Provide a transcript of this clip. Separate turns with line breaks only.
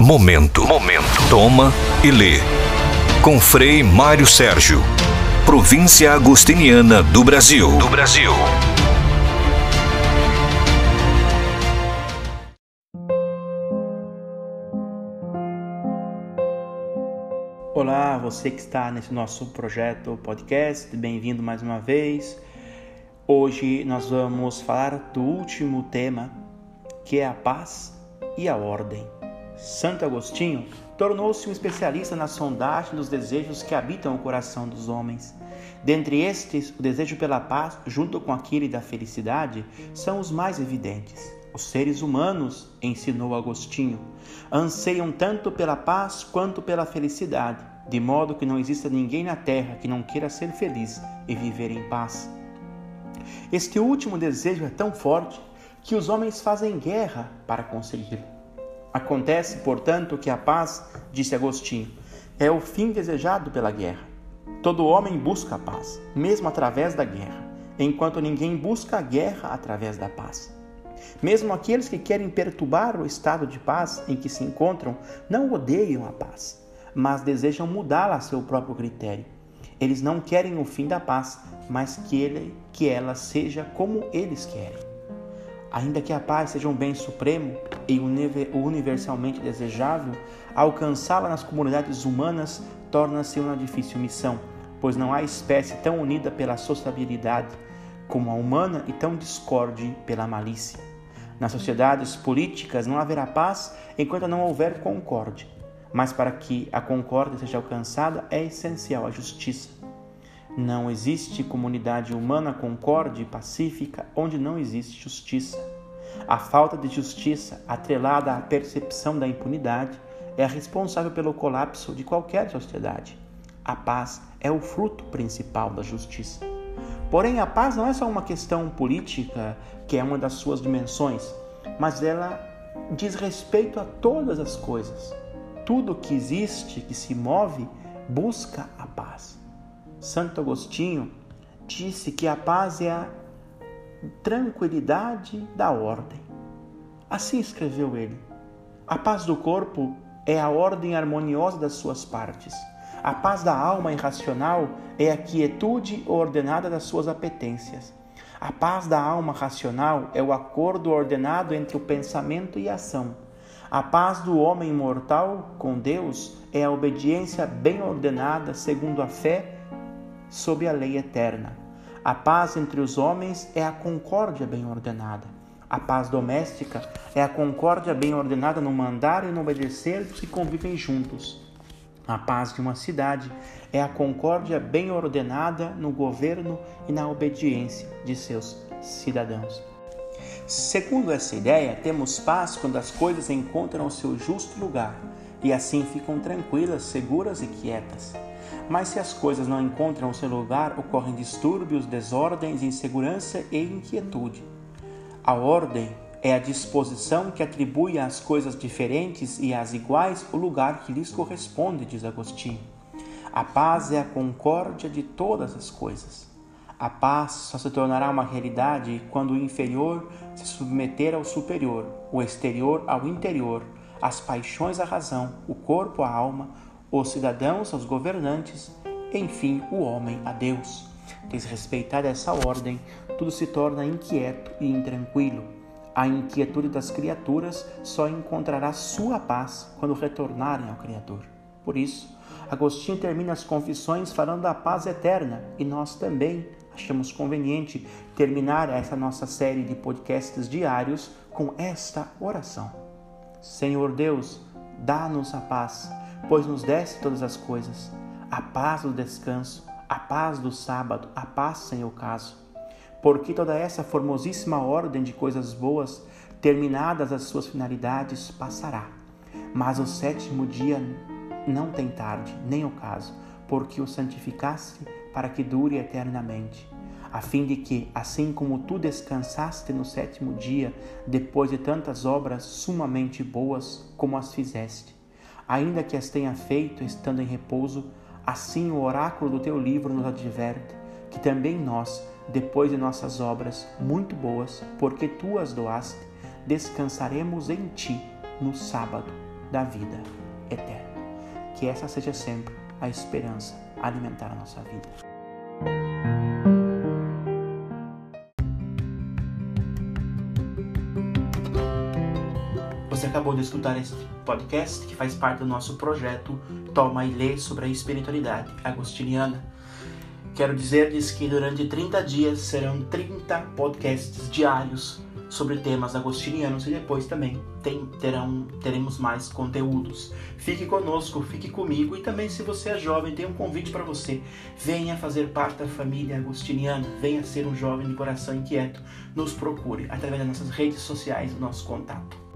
Momento. Momento. Toma e lê. Com Frei Mário Sérgio. Província Agostiniana do Brasil. Do Brasil.
Olá, você que está nesse nosso projeto podcast, bem-vindo mais uma vez. Hoje nós vamos falar do último tema, que é a paz e a ordem. Santo Agostinho tornou-se um especialista na sondagem dos desejos que habitam o coração dos homens. Dentre estes, o desejo pela paz, junto com aquele da felicidade, são os mais evidentes. Os seres humanos, ensinou Agostinho, anseiam tanto pela paz quanto pela felicidade, de modo que não exista ninguém na terra que não queira ser feliz e viver em paz. Este último desejo é tão forte que os homens fazem guerra para consegui-lo. Acontece, portanto, que a paz, disse Agostinho, é o fim desejado pela guerra. Todo homem busca a paz, mesmo através da guerra, enquanto ninguém busca a guerra através da paz. Mesmo aqueles que querem perturbar o estado de paz em que se encontram não odeiam a paz, mas desejam mudá-la a seu próprio critério. Eles não querem o fim da paz, mas que, ele, que ela seja como eles querem. Ainda que a paz seja um bem supremo e universalmente desejável, alcançá-la nas comunidades humanas torna-se uma difícil missão, pois não há espécie tão unida pela sociabilidade como a humana e tão discorde pela malícia. Nas sociedades políticas não haverá paz enquanto não houver concórdia, mas para que a concórdia seja alcançada é essencial a justiça. Não existe comunidade humana concorde e pacífica onde não existe justiça. A falta de justiça, atrelada à percepção da impunidade, é responsável pelo colapso de qualquer sociedade. A paz é o fruto principal da justiça. Porém, a paz não é só uma questão política, que é uma das suas dimensões, mas ela diz respeito a todas as coisas. Tudo que existe, que se move, busca a paz. Santo Agostinho disse que a paz é a tranquilidade da ordem. Assim escreveu ele. A paz do corpo é a ordem harmoniosa das suas partes. A paz da alma irracional é a quietude ordenada das suas apetências. A paz da alma racional é o acordo ordenado entre o pensamento e a ação. A paz do homem mortal com Deus é a obediência bem ordenada segundo a fé sob a lei eterna. A paz entre os homens é a concórdia bem ordenada. A paz doméstica é a concórdia bem ordenada no mandar e no obedecer que convivem juntos. A paz de uma cidade é a concórdia bem ordenada no governo e na obediência de seus cidadãos. Segundo essa ideia, temos paz quando as coisas encontram o seu justo lugar e assim ficam tranquilas, seguras e quietas. Mas se as coisas não encontram o seu lugar, ocorrem distúrbios, desordens, insegurança e inquietude. A ordem é a disposição que atribui às coisas diferentes e às iguais o lugar que lhes corresponde, diz Agostinho. A paz é a concórdia de todas as coisas. A paz só se tornará uma realidade quando o inferior se submeter ao superior, o exterior ao interior, as paixões à razão, o corpo à alma, os cidadãos aos governantes, enfim, o homem a Deus. Desrespeitada essa ordem, tudo se torna inquieto e intranquilo. A inquietude das criaturas só encontrará sua paz quando retornarem ao Criador. Por isso, Agostinho termina as confissões falando da paz eterna e nós também achamos conveniente terminar essa nossa série de podcasts diários com esta oração: Senhor Deus, dá-nos a paz pois nos desse todas as coisas, a paz do descanso, a paz do sábado, a paz sem ocaso. Porque toda essa formosíssima ordem de coisas boas, terminadas as suas finalidades, passará. Mas o sétimo dia não tem tarde, nem ocaso, porque o santificaste para que dure eternamente a fim de que, assim como tu descansaste no sétimo dia, depois de tantas obras sumamente boas como as fizeste, ainda que as tenha feito estando em repouso, assim o oráculo do teu livro nos adverte, que também nós, depois de nossas obras muito boas, porque tu as doaste, descansaremos em ti no sábado. da vida eterna. Que essa seja sempre a esperança alimentar a nossa vida. Você acabou de escutar este podcast que faz parte do nosso projeto Toma e Lê sobre a espiritualidade agostiniana. Quero dizer-lhes que durante 30 dias serão 30 podcasts diários sobre temas agostinianos e depois também tem, terão, teremos mais conteúdos. Fique conosco, fique comigo e também se você é jovem, tem um convite para você. Venha fazer parte da família agostiniana, venha ser um jovem de coração inquieto. Nos procure através das nossas redes sociais, nosso contato.